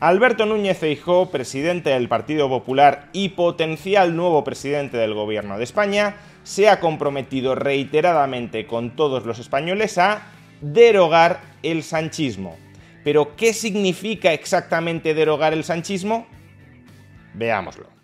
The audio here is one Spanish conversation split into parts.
Alberto Núñez Feijóo, presidente del Partido Popular y potencial nuevo presidente del Gobierno de España, se ha comprometido reiteradamente con todos los españoles a derogar el sanchismo. Pero, ¿qué significa exactamente derogar el sanchismo? Veámoslo.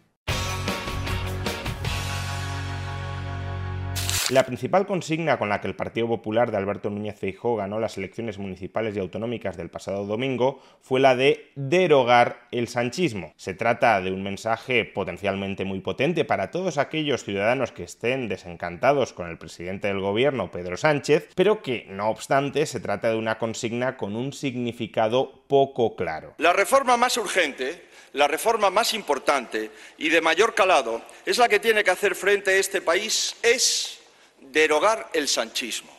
La principal consigna con la que el Partido Popular de Alberto Núñez Feijóo ganó las elecciones municipales y autonómicas del pasado domingo fue la de derogar el sanchismo. Se trata de un mensaje potencialmente muy potente para todos aquellos ciudadanos que estén desencantados con el presidente del gobierno, Pedro Sánchez, pero que, no obstante, se trata de una consigna con un significado poco claro. La reforma más urgente la reforma más importante y de mayor calado es la que tiene que hacer frente a este país es derogar el sanchismo.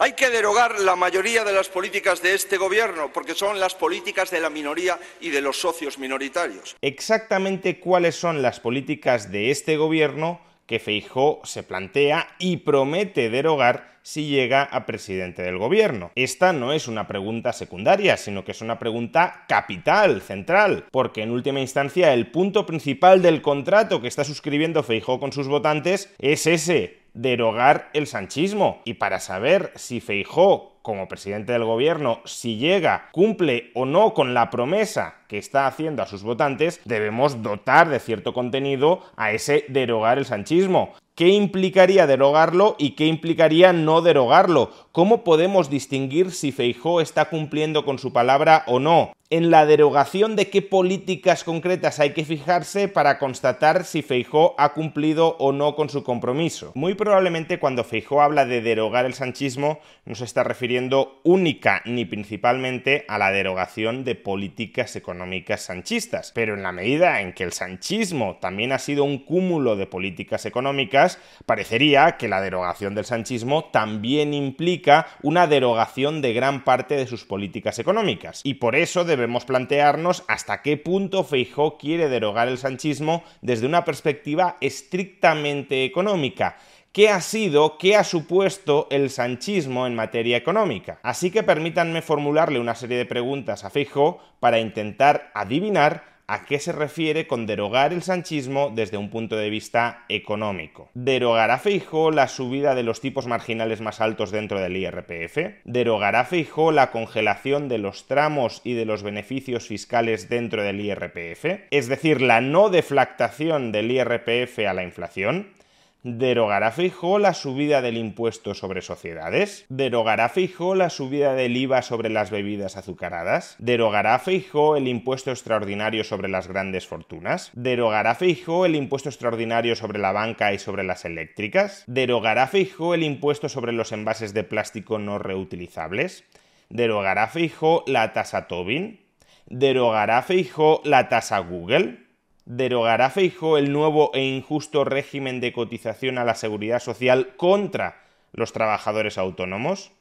Hay que derogar la mayoría de las políticas de este gobierno porque son las políticas de la minoría y de los socios minoritarios. Exactamente cuáles son las políticas de este gobierno que Feijó se plantea y promete derogar si llega a presidente del gobierno. Esta no es una pregunta secundaria, sino que es una pregunta capital, central, porque en última instancia el punto principal del contrato que está suscribiendo Feijó con sus votantes es ese, derogar el sanchismo. Y para saber si Feijó como presidente del gobierno, si llega, cumple o no con la promesa que está haciendo a sus votantes, debemos dotar de cierto contenido a ese derogar el sanchismo. ¿Qué implicaría derogarlo y qué implicaría no derogarlo? ¿Cómo podemos distinguir si Feijó está cumpliendo con su palabra o no? En la derogación de qué políticas concretas hay que fijarse para constatar si Feijó ha cumplido o no con su compromiso. Muy probablemente cuando Feijó habla de derogar el sanchismo no se está refiriendo única ni principalmente a la derogación de políticas económicas sanchistas, pero en la medida en que el sanchismo también ha sido un cúmulo de políticas económicas, parecería que la derogación del sanchismo también implica una derogación de gran parte de sus políticas económicas. Y por eso debemos plantearnos hasta qué punto Feijó quiere derogar el sanchismo desde una perspectiva estrictamente económica. ¿Qué ha sido, qué ha supuesto el sanchismo en materia económica? Así que permítanme formularle una serie de preguntas a Feijó para intentar adivinar a qué se refiere con derogar el sanchismo desde un punto de vista económico. ¿Derogará Feijó la subida de los tipos marginales más altos dentro del IRPF? ¿Derogará Feijó la congelación de los tramos y de los beneficios fiscales dentro del IRPF? Es decir, la no deflactación del IRPF a la inflación. ¿Derogará Fijo la subida del impuesto sobre sociedades? ¿Derogará Fijo la subida del IVA sobre las bebidas azucaradas? ¿Derogará Fijo el impuesto extraordinario sobre las grandes fortunas? ¿Derogará Fijo el impuesto extraordinario sobre la banca y sobre las eléctricas? ¿Derogará Fijo el impuesto sobre los envases de plástico no reutilizables? ¿Derogará Fijo la tasa Tobin? ¿Derogará Fijo la tasa Google? Derogará Feijóo el nuevo e injusto régimen de cotización a la seguridad social contra los trabajadores autónomos?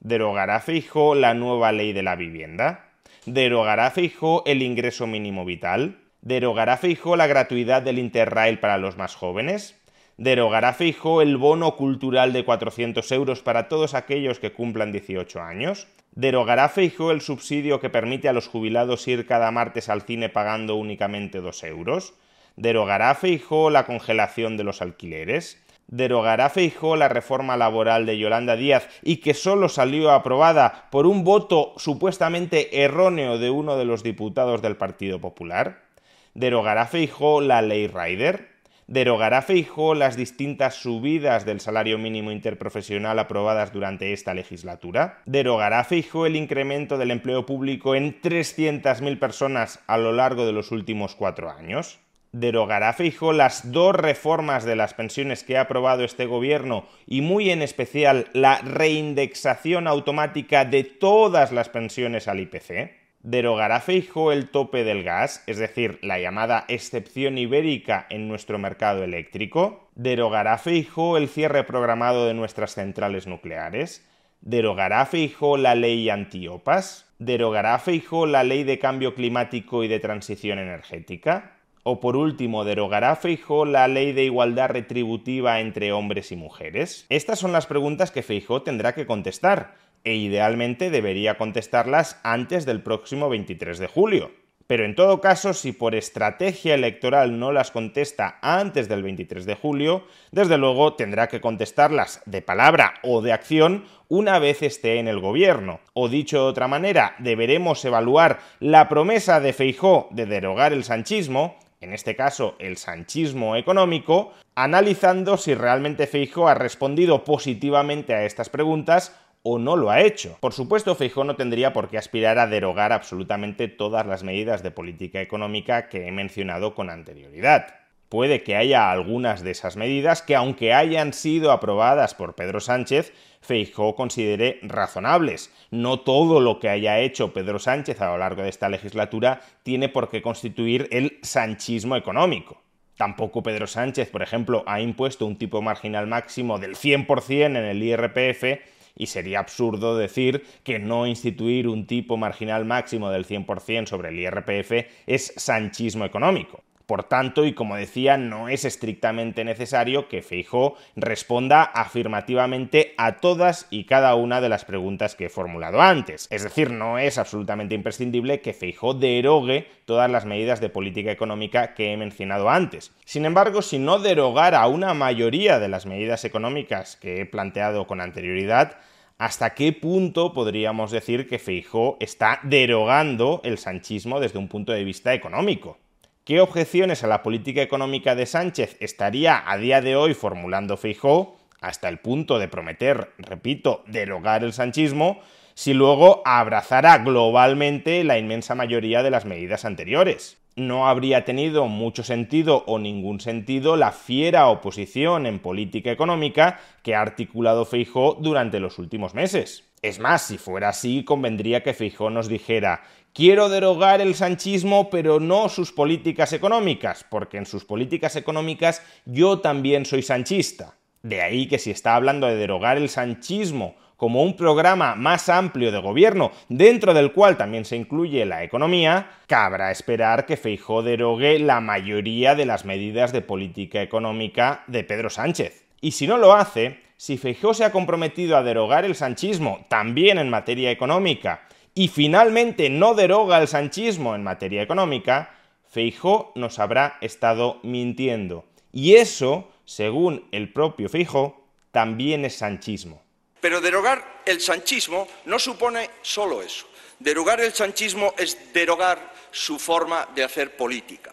¿Derogará Feijóo la nueva ley de la vivienda? ¿Derogará Feijóo el ingreso mínimo vital? ¿Derogará Feijóo la gratuidad del Interrail para los más jóvenes? ¿Derogará Feijóo el bono cultural de 400 euros para todos aquellos que cumplan 18 años? ¿Derogará Feijóo el subsidio que permite a los jubilados ir cada martes al cine pagando únicamente 2 euros? ¿Derogará Feijóo la congelación de los alquileres? ¿Derogará Feijóo la reforma laboral de Yolanda Díaz y que solo salió aprobada por un voto supuestamente erróneo de uno de los diputados del Partido Popular? ¿Derogará Feijóo la ley Rider? ¿Derogará Feijó las distintas subidas del salario mínimo interprofesional aprobadas durante esta legislatura? ¿Derogará Feijó el incremento del empleo público en 300.000 personas a lo largo de los últimos cuatro años? ¿Derogará Feijó las dos reformas de las pensiones que ha aprobado este gobierno y muy en especial la reindexación automática de todas las pensiones al IPC? ¿Derogará Feijóo el tope del gas, es decir, la llamada excepción ibérica en nuestro mercado eléctrico? ¿Derogará Feijóo el cierre programado de nuestras centrales nucleares? ¿Derogará Feijóo la ley antiopas? ¿Derogará Feijóo la ley de cambio climático y de transición energética? O por último, ¿derogará Feijóo la ley de igualdad retributiva entre hombres y mujeres? Estas son las preguntas que Feijóo tendrá que contestar e idealmente debería contestarlas antes del próximo 23 de julio. Pero en todo caso, si por estrategia electoral no las contesta antes del 23 de julio, desde luego tendrá que contestarlas de palabra o de acción una vez esté en el gobierno. O dicho de otra manera, deberemos evaluar la promesa de Feijó de derogar el sanchismo, en este caso el sanchismo económico, analizando si realmente Feijó ha respondido positivamente a estas preguntas o no lo ha hecho. Por supuesto, Feijóo no tendría por qué aspirar a derogar absolutamente todas las medidas de política económica que he mencionado con anterioridad. Puede que haya algunas de esas medidas que, aunque hayan sido aprobadas por Pedro Sánchez, Feijóo considere razonables. No todo lo que haya hecho Pedro Sánchez a lo largo de esta legislatura tiene por qué constituir el sanchismo económico. Tampoco Pedro Sánchez, por ejemplo, ha impuesto un tipo marginal máximo del 100% en el IRPF y sería absurdo decir que no instituir un tipo marginal máximo del 100% sobre el IRPF es sanchismo económico. Por tanto, y como decía, no es estrictamente necesario que Feijó responda afirmativamente a todas y cada una de las preguntas que he formulado antes. Es decir, no es absolutamente imprescindible que Feijó derogue todas las medidas de política económica que he mencionado antes. Sin embargo, si no derogara una mayoría de las medidas económicas que he planteado con anterioridad, ¿hasta qué punto podríamos decir que Feijó está derogando el sanchismo desde un punto de vista económico? ¿Qué objeciones a la política económica de Sánchez estaría a día de hoy formulando Feijó, hasta el punto de prometer, repito, derogar el sanchismo, si luego abrazara globalmente la inmensa mayoría de las medidas anteriores? No habría tenido mucho sentido o ningún sentido la fiera oposición en política económica que ha articulado Feijó durante los últimos meses. Es más, si fuera así, convendría que Feijó nos dijera Quiero derogar el sanchismo, pero no sus políticas económicas, porque en sus políticas económicas yo también soy sanchista. De ahí que si está hablando de derogar el sanchismo como un programa más amplio de gobierno, dentro del cual también se incluye la economía, cabrá esperar que Feijó derogue la mayoría de las medidas de política económica de Pedro Sánchez. Y si no lo hace, si Feijó se ha comprometido a derogar el sanchismo también en materia económica y finalmente no deroga el sanchismo en materia económica, Feijó nos habrá estado mintiendo. Y eso, según el propio Feijó, también es sanchismo. Pero derogar el sanchismo no supone solo eso. Derogar el sanchismo es derogar su forma de hacer política.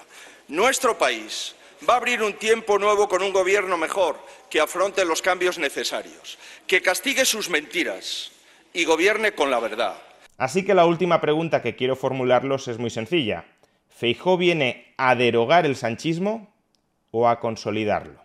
Nuestro país va a abrir un tiempo nuevo con un gobierno mejor que afronte los cambios necesarios, que castigue sus mentiras y gobierne con la verdad Así que la última pregunta que quiero formularlos es muy sencilla. ¿Feijó viene a derogar el sanchismo o a consolidarlo?